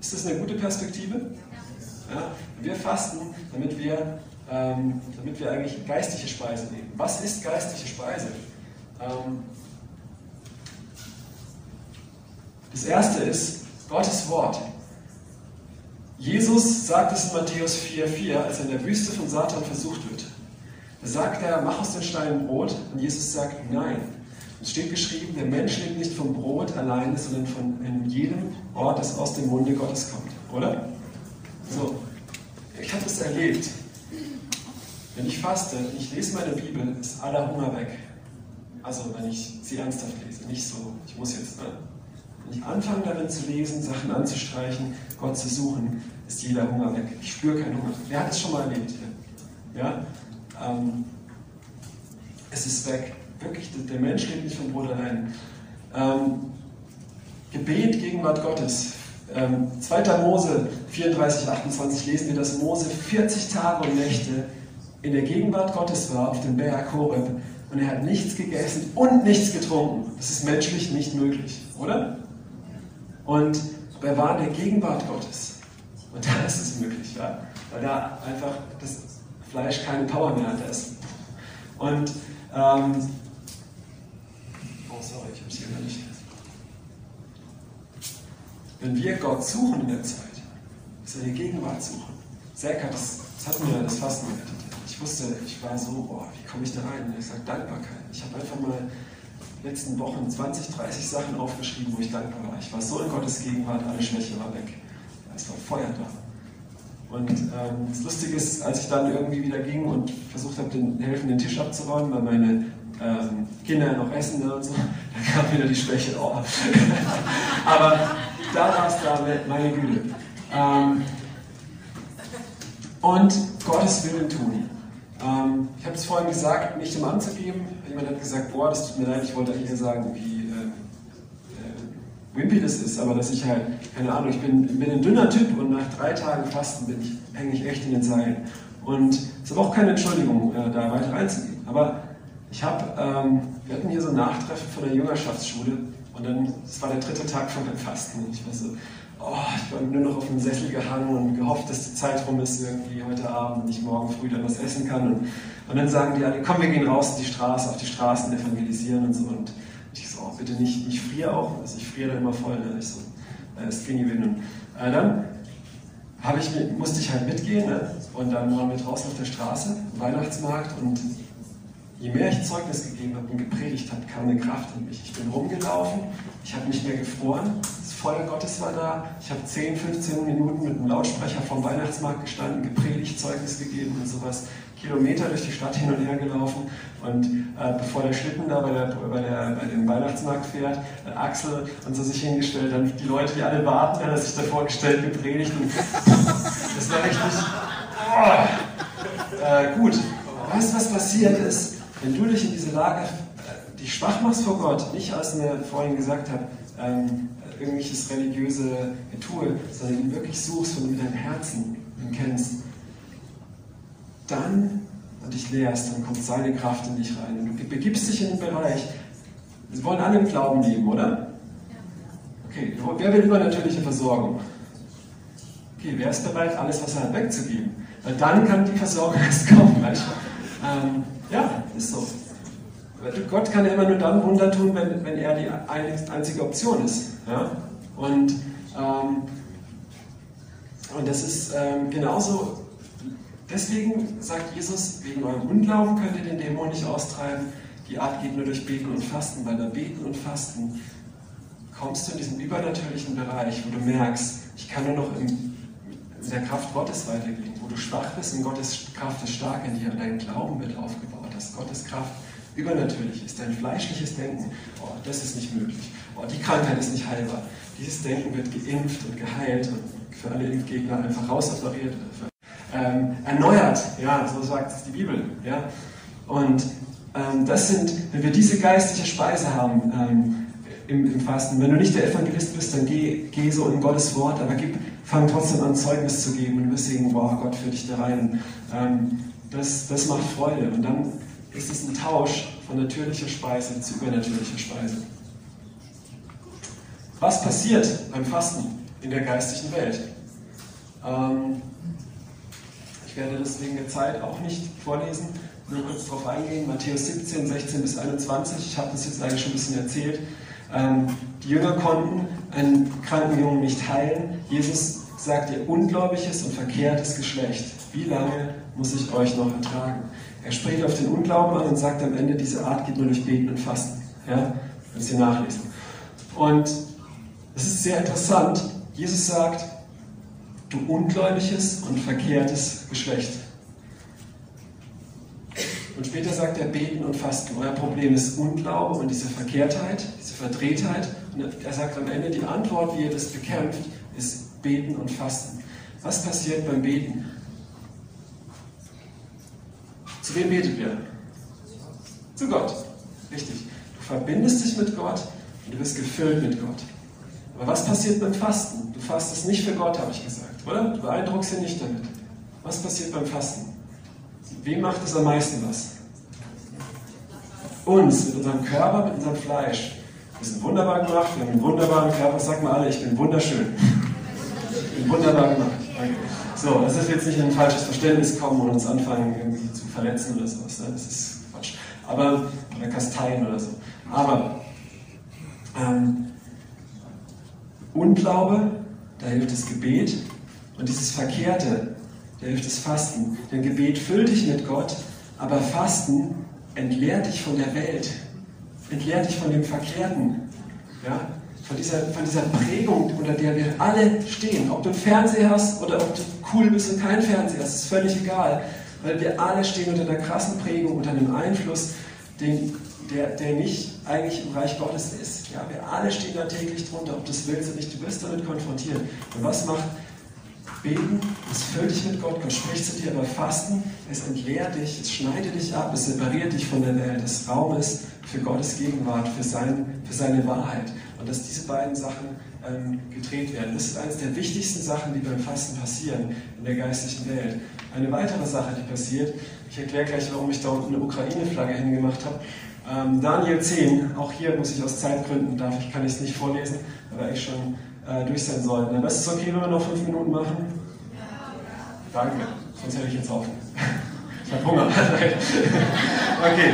Ist das eine gute Perspektive? Ja? Wir fasten, damit wir, ähm, damit wir eigentlich geistliche Speise nehmen. Was ist geistliche Speise? Ähm, das erste ist Gottes Wort. Jesus sagt es in Matthäus 4,4, als er in der Wüste von Satan versucht wird. Sagt er, mach aus den Steinen Brot. Und Jesus sagt, nein. Es steht geschrieben, der Mensch lebt nicht vom Brot allein, sondern von jedem Ort, das aus dem Munde Gottes kommt. Oder? So, ich habe es erlebt. Wenn ich faste, ich lese meine Bibel, ist aller Hunger weg. Also wenn ich sie ernsthaft lese, nicht so, ich muss jetzt, ne? Wenn ich anfange darin zu lesen, Sachen anzustreichen, Gott zu suchen, ist jeder Hunger weg. Ich spüre keinen Hunger. Wer hat es schon mal erlebt? Ja? Ähm, es ist weg. Wirklich, der Mensch lebt nicht vom Brot allein. Ähm, Gebet, Gegenwart Gottes. Ähm, 2. Mose 34, 28 lesen wir, dass Mose 40 Tage und Nächte in der Gegenwart Gottes war auf dem Berg Horeb und er hat nichts gegessen und nichts getrunken. Das ist menschlich nicht möglich, oder? Und er war in der Gegenwart Gottes. Und da ist es möglich, ja? weil da einfach das Fleisch keine Power mehr hat. Ist. Und, ähm, oh sorry, ich habe es hier gar nicht. Wenn wir Gott suchen in der Zeit, seine Gegenwart suchen, hat das, das hat mir das Fasten gerettet. Ich wusste, ich war so, boah, wie komme ich da rein? Und ich sage Dankbarkeit. Ich habe einfach mal letzten Wochen 20, 30 Sachen aufgeschrieben, wo ich dankbar war. Ich war so in Gottes Gegenwart, alle Schwäche war weg. Es war Feuer da. Und ähm, das Lustige ist, als ich dann irgendwie wieder ging und versucht habe, den helfen, den Tisch abzuräumen, weil meine ähm, Kinder noch essen ne, und so, <laughs> dann kam wieder die Schwäche. Oh. <laughs> Aber da war es da, meine Güte. Ähm, und Gottes Willen tun. Ähm, ich habe es vorhin gesagt, nicht im anzugeben. Jemand hat gesagt, boah, das tut mir leid, ich wollte eigentlich sagen, wie wimpy das ist, aber dass ich halt, keine Ahnung, ich bin, bin ein dünner Typ und nach drei Tagen Fasten bin ich, hänge ich echt in den Seilen. Und es ist aber auch keine Entschuldigung, äh, da weiter reinzugehen. Aber ich habe, ähm, wir hatten hier so ein Nachtreffen von der Jüngerschaftsschule und dann, es war der dritte Tag von dem Fasten und ich war so, oh, ich war nur noch auf dem Sessel gehangen und gehofft, dass die Zeit rum ist irgendwie heute Abend und ich morgen früh dann was essen kann. Und, und dann sagen die alle, komm, wir gehen raus in die Straße, auf die Straßen evangelisieren und so. Und bitte nicht, ich friere auch, also ich friere da immer voll. Ne? Ich so, äh, Skinny Win. äh, dann ich, musste ich halt mitgehen ne? und dann waren wir draußen auf der Straße, Weihnachtsmarkt und je mehr ich Zeugnis gegeben habe und gepredigt habe, kam eine Kraft in mich. Ich bin rumgelaufen, ich habe nicht mehr gefroren, das Feuer Gottes war da. Ich habe 10, 15 Minuten mit einem Lautsprecher vom Weihnachtsmarkt gestanden, gepredigt, Zeugnis gegeben und sowas. Kilometer durch die Stadt hin und her gelaufen und äh, bevor der Schlitten da bei, der, bei, der, bei dem Weihnachtsmarkt fährt, äh, Axel und so sich hingestellt, dann die Leute, die alle warten, hat er sich da vorgestellt, gepredigt und <laughs> das war richtig oh, äh, gut. Weißt du, was passiert ist? Wenn du dich in diese Lage, äh, dich schwach machst vor Gott, nicht als mir vorhin gesagt habe, ähm, irgendwelches religiöse Getue, sondern ihn wirklich suchst und mit deinem Herzen ihn kennst, dann und dich lehrst, dann kommt seine Kraft in dich rein. Und du begibst dich in den Bereich. Wir wollen alle im Glauben leben, oder? Okay, wer will übernatürliche Versorgung? Okay, wer ist bereit, alles, was er hat, wegzugeben? Weil dann kann die Versorgung <laughs> erst kommen. Ähm, ja, ist so. Gott kann ja immer nur dann Wunder tun, wenn, wenn er die einzige Option ist. Ja? Und, ähm, und das ist ähm, genauso, deswegen sagt Jesus, wegen eurem Unglauben könnt ihr den Dämon nicht austreiben. Die Art geht nur durch Beten und Fasten, weil bei Beten und Fasten kommst du in diesen übernatürlichen Bereich, wo du merkst, ich kann nur noch in, der Kraft Gottes weitergehen, wo du schwach bist und Gottes Kraft ist stark in dir und dein Glauben wird aufgebaut, dass Gottes Kraft übernatürlich ist, dein fleischliches Denken, oh, das ist nicht möglich, oh, die Krankheit ist nicht heilbar. Dieses Denken wird geimpft und geheilt und für alle Impfgegner einfach rausoperiert, ähm, erneuert, ja, so sagt es die Bibel. Ja? Und ähm, das sind, wenn wir diese geistliche Speise haben ähm, im, im, Fasten, wenn du nicht der Evangelist bist, dann geh, geh so in Gottes Wort, aber gib, fang trotzdem an, Zeugnis zu geben und wirst sehen, wow, Gott führt dich da rein. Ähm, das, das macht Freude. Und dann ist es ein Tausch von natürlicher Speise zu übernatürlicher Speise. Was passiert beim Fasten in der geistigen Welt? Ähm, werde das wegen der Zeit auch nicht vorlesen, nur kurz darauf eingehen. Matthäus 17, 16 bis 21. Ich habe das jetzt eigentlich schon ein bisschen erzählt. Ähm, die Jünger konnten einen kranken Jungen nicht heilen. Jesus sagt, ihr ungläubiges und verkehrtes Geschlecht, wie lange muss ich euch noch ertragen? Er spricht auf den Unglauben an und sagt am Ende, diese Art geht nur durch Beten und Fasten. Ja? Kannst ihr nachlesen. Und es ist sehr interessant. Jesus sagt, du ungläubiges und verkehrtes Geschlecht. Und später sagt er Beten und Fasten. Euer Problem ist Unglaube und diese Verkehrtheit, diese Verdrehtheit. Und er sagt am Ende, die Antwort, wie ihr das bekämpft, ist Beten und Fasten. Was passiert beim Beten? Zu wem betet ihr? Zu Gott. Richtig. Du verbindest dich mit Gott und du wirst gefüllt mit Gott. Aber was passiert beim Fasten? Du fastest nicht für Gott, habe ich gesagt, oder? Du beeindruckst ihn nicht damit. Was passiert beim Fasten? Wem macht es am meisten was? Uns, mit unserem Körper, mit unserem Fleisch. Wir sind wunderbar gemacht, wir haben einen wunderbaren Körper. Sag mal alle, ich bin wunderschön. Ich bin wunderbar gemacht. Danke. So, dass wir jetzt nicht in ein falsches Verständnis kommen und uns anfangen, irgendwie zu verletzen oder sowas. Ne? Das ist Quatsch. Aber, oder kasteien oder so. Aber, ähm, Unglaube, da hilft das Gebet. Und dieses Verkehrte, da hilft das Fasten. Denn Gebet füllt dich mit Gott, aber Fasten entleert dich von der Welt, entleert dich von dem Verkehrten. Ja? von dieser, von dieser Prägung, unter der wir alle stehen. Ob du einen Fernseher hast oder ob du cool bist und keinen Fernseher hast, ist völlig egal. Weil wir alle stehen unter einer krassen Prägung, unter einem Einfluss, den, der, der nicht eigentlich im Reich Gottes ist. Ja, wir alle stehen da täglich drunter, ob du es willst oder nicht, du wirst damit konfrontiert. Und was macht Beten, es füllt dich mit Gott, Gott spricht zu dir, aber Fasten, es entleert dich, es schneidet dich ab, es separiert dich von der Welt, es Raum ist für Gottes Gegenwart, für, sein, für seine Wahrheit. Und dass diese beiden Sachen ähm, gedreht werden. Das ist eines der wichtigsten Sachen, die beim Fasten passieren in der geistlichen Welt. Eine weitere Sache, die passiert, ich erkläre gleich, warum ich da unten eine Ukraine-Flagge hingemacht habe. Ähm, Daniel 10, auch hier muss ich aus Zeitgründen, darf ich, kann ich es nicht vorlesen, weil eigentlich schon äh, durch sein sollten. Aber ist es okay, wenn wir noch fünf Minuten machen? Danke, sonst hätte ich jetzt auf. <laughs> Ich habe Hunger. <laughs> okay.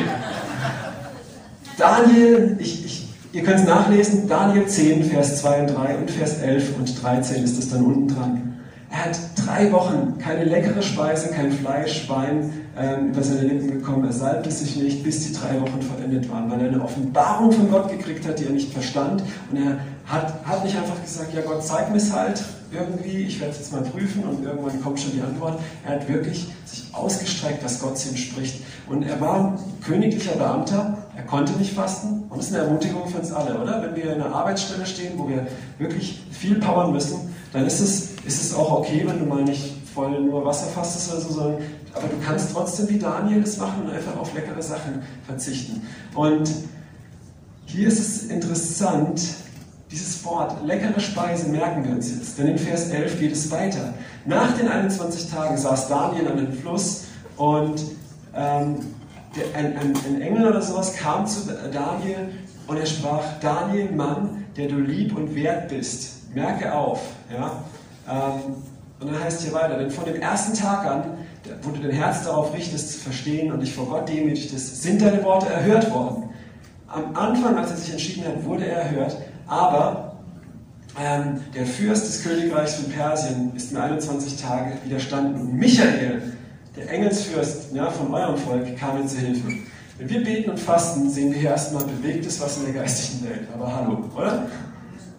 Daniel, ich, ich, ihr könnt es nachlesen, Daniel 10, Vers 2 und 3 und Vers 11 und 13 ist es dann unten dran. Er hat drei Wochen keine leckere Speise, kein Fleisch, Wein ähm, über seine Lippen gekommen. Er salbte sich nicht, bis die drei Wochen vollendet waren, weil er eine Offenbarung von Gott gekriegt hat, die er nicht verstand. Und er hat, hat nicht einfach gesagt, ja Gott, zeig mir es halt irgendwie, ich werde es jetzt mal prüfen und irgendwann kommt schon die Antwort. Er hat wirklich sich ausgestreckt, dass Gott zu ihm spricht. Und er war königlicher Beamter, er konnte nicht fasten. Und das ist eine Ermutigung für uns alle, oder? Wenn wir in einer Arbeitsstelle stehen, wo wir wirklich viel powern müssen, dann ist es, ist es auch okay, wenn du mal nicht voll nur Wasser fastest oder so, sondern aber du kannst trotzdem wie Daniel das machen und einfach auf leckere Sachen verzichten. Und hier ist es interessant, dieses Wort, leckere Speise, merken wir uns jetzt. Denn in Vers 11 geht es weiter. Nach den 21 Tagen saß Daniel an dem Fluss und ähm, der, ein, ein, ein, Engel oder sowas kam zu Daniel und er sprach, Daniel, Mann, der du lieb und wert bist, merke auf. Ja? Ähm, und dann heißt hier weiter, denn von dem ersten Tag an, wo du dein Herz darauf richtest, zu verstehen und dich vor Gott demütigst, sind deine Worte erhört worden. Am Anfang, als er sich entschieden hat, wurde er erhört, aber ähm, der Fürst des Königreichs von Persien ist in 21 Tagen widerstanden und Michael, der Engelsfürst ja, von eurem Volk, kam ihm zu Hilfe. Wenn wir beten und fasten, sehen wir hier erstmal bewegtes was in der geistigen Welt. Aber hallo, oder?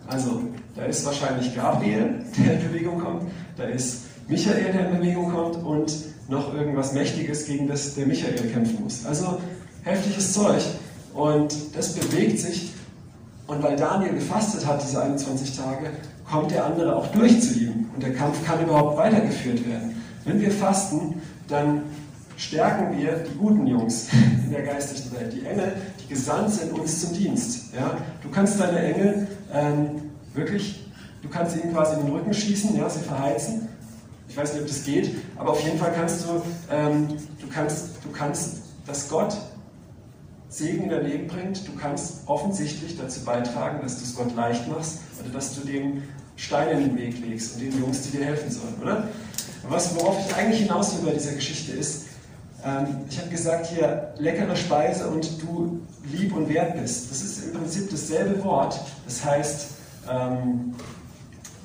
Also, da ist wahrscheinlich Gabriel, der in Bewegung kommt, da ist Michael, der in Bewegung kommt und noch irgendwas Mächtiges, gegen das der Michael kämpfen muss. Also heftiges Zeug. Und das bewegt sich. Und weil Daniel gefastet hat, diese 21 Tage, kommt der andere auch durch zu ihm. Und der Kampf kann überhaupt weitergeführt werden. Wenn wir fasten, dann stärken wir die guten Jungs in der geistlichen Welt, die Engel, die gesandt sind uns zum Dienst. Ja? Du kannst deine Engel ähm, wirklich, du kannst ihnen quasi in den Rücken schießen, ja, sie verheizen. Ich weiß nicht, ob das geht, aber auf jeden Fall kannst du, ähm, du kannst, du kannst, dass Gott Segen in dein Leben bringt. Du kannst offensichtlich dazu beitragen, dass du es Gott leicht machst oder dass du dem Steine in den Weg legst und den Jungs, die dir helfen sollen, oder? Was, worauf ich eigentlich hinaus will bei dieser Geschichte ist, ähm, ich habe gesagt hier, leckere Speise und du lieb und wert bist. Das ist im Prinzip dasselbe Wort. Das heißt, ähm,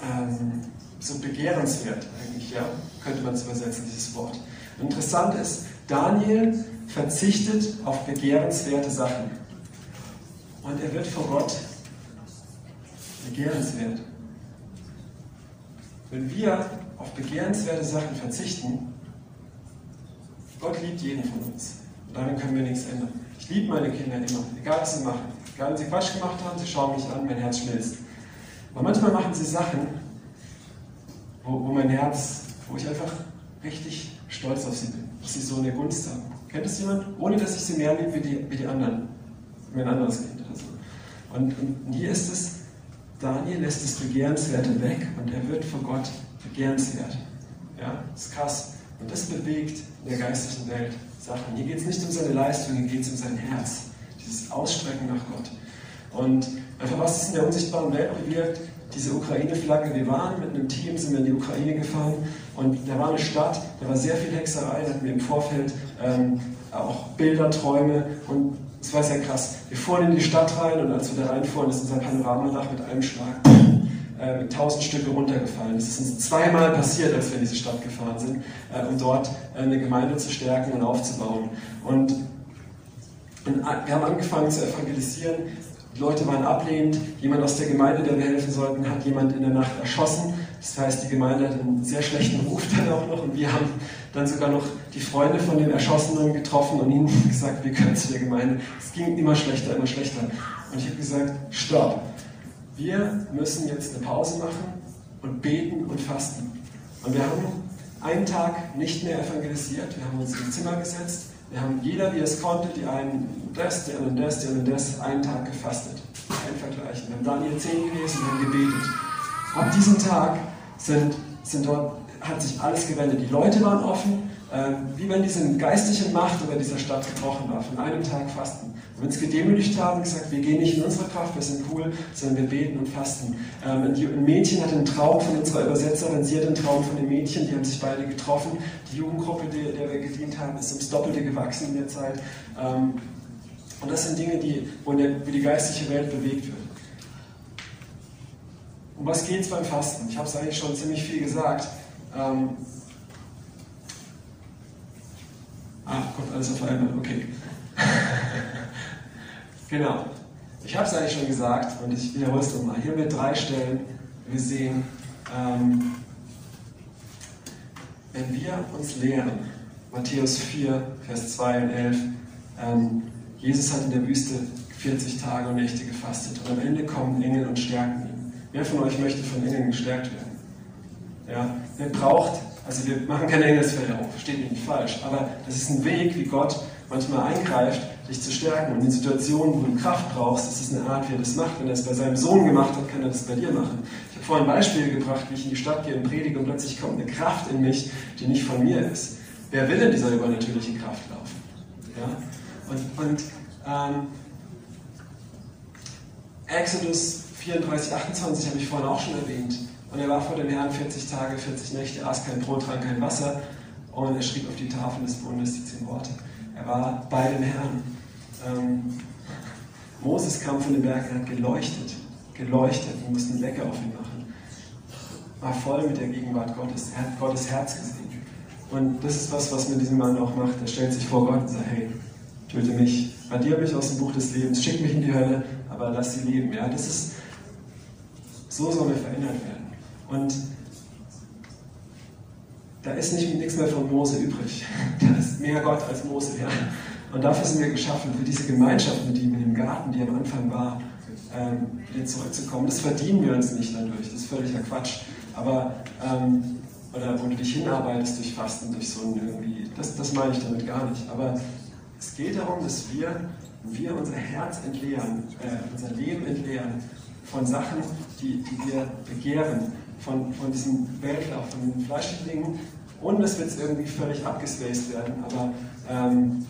ähm, so begehrenswert eigentlich, ja, könnte man es übersetzen, dieses Wort. Interessant ist, Daniel verzichtet auf begehrenswerte Sachen. Und er wird vor Gott begehrenswert. Wenn wir auf begehrenswerte Sachen verzichten, Gott liebt jeden von uns. Und daran können wir nichts ändern. Ich liebe meine Kinder immer, egal was sie machen. Egal, wenn sie Quatsch gemacht haben, sie schauen mich an, mein Herz schmilzt. Aber manchmal machen sie Sachen, wo, wo mein Herz, wo ich einfach richtig stolz auf sie bin, dass sie so eine Gunst haben. Kennt das jemand? Ohne dass ich sie mehr liebe wie die, wie die anderen. Wie ein anderes Kind oder. Und, und hier ist es, Daniel lässt das Begehrenswerte weg und er wird vor Gott begehrenswert. Ja, das ist krass. Und das bewegt in der geistlichen Welt Sachen. Hier geht es nicht um seine Leistung, hier geht es um sein Herz. Dieses Ausstrecken nach Gott. Und einfach was ist in der unsichtbaren Welt bewirkt, diese Ukraine-Flagge, wir waren mit einem Team, sind wir in die Ukraine gefahren und da war eine Stadt, da war sehr viel Hexerei, da hatten wir im Vorfeld ähm, auch Bilder, Träume und es war sehr krass. Wir fuhren in die Stadt rein und als wir da reinfuhren, ist unser Panoramadach mit einem Schlag äh, tausend Stücke runtergefallen. Das ist uns zweimal passiert, als wir in diese Stadt gefahren sind, äh, um dort äh, eine Gemeinde zu stärken und aufzubauen. Und, und wir haben angefangen zu evangelisieren die Leute waren ablehnend. Jemand aus der Gemeinde, der wir helfen sollten, hat jemand in der Nacht erschossen. Das heißt, die Gemeinde hat einen sehr schlechten Ruf dann auch noch. Und wir haben dann sogar noch die Freunde von den Erschossenen getroffen und ihnen <laughs> gesagt, wir können zu der Gemeinde. Es ging immer schlechter, immer schlechter. Und ich habe gesagt, stopp. Wir müssen jetzt eine Pause machen und beten und fasten. Und wir haben einen Tag nicht mehr evangelisiert, wir haben uns ins Zimmer gesetzt, wir haben jeder, wie es konnte, die einen das, die anderen das, die anderen das, einen Tag gefastet. Ein Vergleichen. Wir haben Daniel 10 gelesen und haben gebetet. Ab diesem Tag sind, sind dort, hat sich alles gewendet. Die Leute waren offen, wie wenn diese geistliche Macht über dieser Stadt gebrochen war, von einem Tag fasten. Wir uns gedemütigt haben und gesagt, wir gehen nicht in unsere Kraft, wir sind cool, sondern wir beten und fasten. Ähm, ein Mädchen hat einen Traum von unserer Übersetzerin, sie hat einen Traum von dem Mädchen, die haben sich beide getroffen. Die Jugendgruppe, der, der wir gedient haben, ist ums Doppelte gewachsen in der Zeit. Ähm, und das sind Dinge, die, wo, der, wo die geistliche Welt bewegt wird. Um was geht es beim Fasten? Ich habe es eigentlich schon ziemlich viel gesagt. Ähm ah, kommt alles auf einmal, okay. <laughs> genau. Ich habe es eigentlich schon gesagt und ich wiederhole es nochmal. Hier wir drei Stellen. Wir sehen, ähm, wenn wir uns lehren, Matthäus 4, Vers 2 und 11, ähm, Jesus hat in der Wüste 40 Tage und Nächte gefastet und am Ende kommen Engel und stärken ihn. Wer von euch möchte von Engeln gestärkt werden? Ja, wer braucht, also wir machen keine Engelsverheerung, versteht mich nicht falsch, aber das ist ein Weg, wie Gott manchmal eingreift, dich zu stärken. Und in Situationen, wo du Kraft brauchst, ist es eine Art, wie er das macht. Wenn er es bei seinem Sohn gemacht hat, kann er das bei dir machen. Ich habe vorhin Beispiele gebracht, wie ich in die Stadt gehe und predige und plötzlich kommt eine Kraft in mich, die nicht von mir ist. Wer will in dieser übernatürlichen Kraft laufen? Ja? Und, und ähm, Exodus 34, 28 habe ich vorhin auch schon erwähnt. Und er war vor dem Herrn 40 Tage, 40 Nächte, aß kein Brot, trank kein Wasser. Und er schrieb auf die Tafel des Bundes die zehn Worte. Er war bei dem Herrn. Ähm, Moses kam von dem Berg, er hat geleuchtet. Geleuchtet. Wir mussten Lecke auf ihn machen. War voll mit der Gegenwart Gottes. Er hat Gottes Herz gesehen. Und das ist was, was mit diesem Mann auch macht. Er stellt sich vor Gott und sagt: Hey, töte mich, radiere mich aus dem Buch des Lebens, schick mich in die Hölle, aber lass sie leben. Ja, das ist, so sollen wir verändert werden. Und da ist nicht, nichts mehr von Mose übrig. <laughs> Da ist mehr Gott als Mose. Ja. Und dafür sind wir geschaffen, für diese Gemeinschaft mit ihm in dem Garten, die am Anfang war, ähm, wieder zurückzukommen. Das verdienen wir uns nicht dadurch, das ist völliger Quatsch. Aber, ähm, oder wo du dich hinarbeitest durch Fasten, durch so ein irgendwie, das, das meine ich damit gar nicht. Aber es geht darum, dass wir, wir unser Herz entleeren, äh, unser Leben entleeren von Sachen, die, die wir begehren, von, von diesem Weltlauf, von den fleischlichen Dingen, ohne dass wir jetzt irgendwie völlig abgespaced werden. Aber ähm,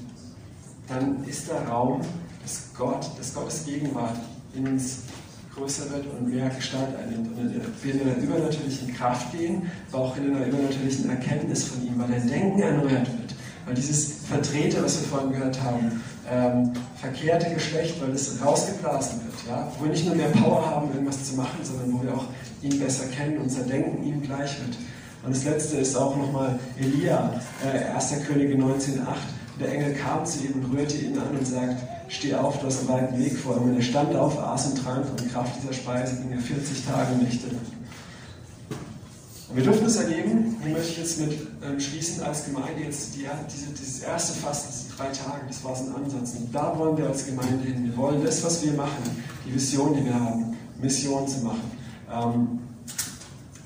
dann ist der Raum, dass Gott, dass Gottes Gegenwart in uns größer wird und mehr Gestalt einnimmt. Und wir in einer übernatürlichen Kraft gehen, aber auch in einer übernatürlichen Erkenntnis von ihm, weil dein Denken erneuert wird. Weil dieses Vertreter, was wir vorhin gehört haben, ähm, verkehrte Geschlecht, weil es rausgeblasen wird, ja? wo wir nicht nur mehr Power haben, irgendwas zu machen, sondern wo wir auch ihn besser kennen, unser Denken ihm gleich wird. Und das letzte ist auch nochmal Elia, äh, 1. Könige 19,8. Der Engel kam zu ihm und rührte ihn an und sagt, steh auf, du hast einen weiten Weg vor ihm. Und er stand auf, aß und trank von Kraft dieser Speise, ging er 40 Tage und Nächte und wir dürfen es erleben, und möchte ich jetzt mit ähm, schließen als Gemeinde jetzt die, diese, dieses erste Fasten, diese drei Tage, das war so ein Ansatz. Und da wollen wir als Gemeinde hin. Wir wollen das, was wir machen, die Vision, die wir haben, Mission zu machen, ähm,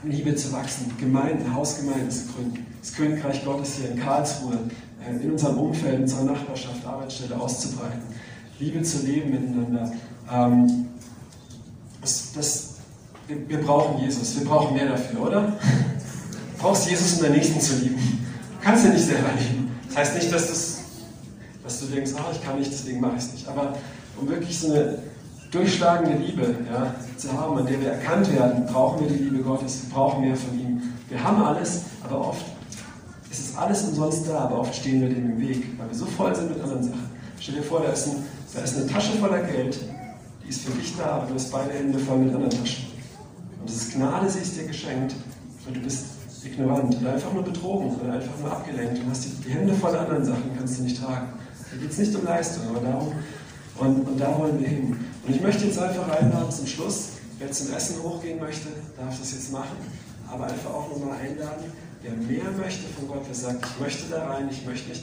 Liebe zu wachsen, Gemeinden, Hausgemeinden zu gründen, das Königreich Gottes hier in Karlsruhe, äh, in unserem Umfeld, in unserer Nachbarschaft, Arbeitsstelle auszubreiten, Liebe zu leben miteinander. Ähm, das, das wir, wir brauchen Jesus, wir brauchen mehr dafür, oder? Du brauchst Jesus, um deinen Nächsten zu lieben. Du kannst ihn nicht selber lieben. Das heißt nicht, dass, das, dass du denkst, ah, ich kann nicht, deswegen mache ich es nicht. Aber um wirklich so eine durchschlagende Liebe ja, zu haben, an der wir erkannt werden, brauchen wir die Liebe Gottes, wir brauchen mehr von ihm. Wir haben alles, aber oft ist es alles umsonst da, aber oft stehen wir dem im Weg, weil wir so voll sind mit anderen Sachen. Stell dir vor, da ist, ein, da ist eine Tasche voller Geld, die ist für dich da, aber du hast beide Hände voll mit anderen Taschen. Und das ist Gnade, sie ist dir geschenkt. Und du bist ignorant oder einfach nur betrogen oder einfach nur abgelenkt und hast die, die Hände voll anderen Sachen, kannst du nicht tragen. Da geht es nicht um Leistung, aber darum. Und, und da wollen wir hin. Und ich möchte jetzt einfach einladen zum Schluss, wer zum Essen hochgehen möchte, darf das jetzt machen. Aber einfach auch nochmal einladen, wer mehr möchte von Gott, wer sagt, ich möchte da rein, ich möchte mich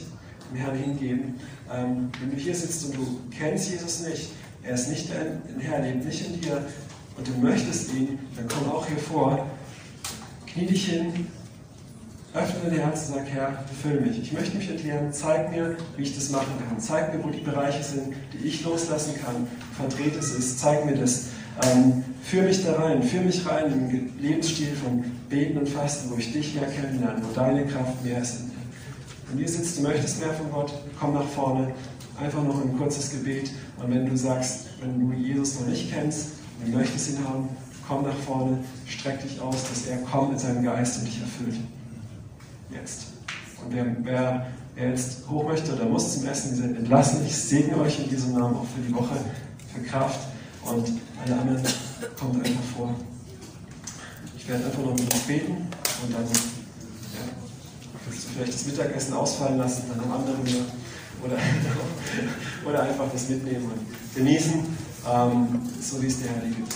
dem Herrn hingeben. Ähm, wenn du hier sitzt und du kennst Jesus nicht, er ist nicht dein Herr, lebt nicht in dir, und du möchtest ihn, dann komm auch hier vor, knie dich hin öffne dein Herz und sag, Herr, füll mich. Ich möchte mich entleeren. Zeig mir, wie ich das machen kann. Zeig mir, wo die Bereiche sind, die ich loslassen kann. Verdreht es ist. Zeig mir das. Ähm, führ mich da rein. Führ mich rein in den Lebensstil von Beten und Fasten, wo ich dich mehr kennenlerne, wo deine Kraft mehr ist. Wenn du sitzt, du möchtest mehr von Gott, komm nach vorne. Einfach noch ein kurzes Gebet. Und wenn du sagst, wenn du Jesus noch nicht kennst und du möchtest ihn haben, komm nach vorne, streck dich aus, dass er kommt mit seinem Geist und dich erfüllt jetzt. Und wer, wer, jetzt hoch möchte oder muss zum Essen, die sind entlassen. Ich segne euch in diesem Namen auch für die Woche, für Kraft. Und alle anderen kommt einfach vor. Ich werde einfach noch mit euch beten und dann ja, willst du vielleicht das Mittagessen ausfallen lassen, dann am anderen wieder. Oder, <laughs> oder einfach das mitnehmen und genießen, ähm, so wie es der Herr liebt.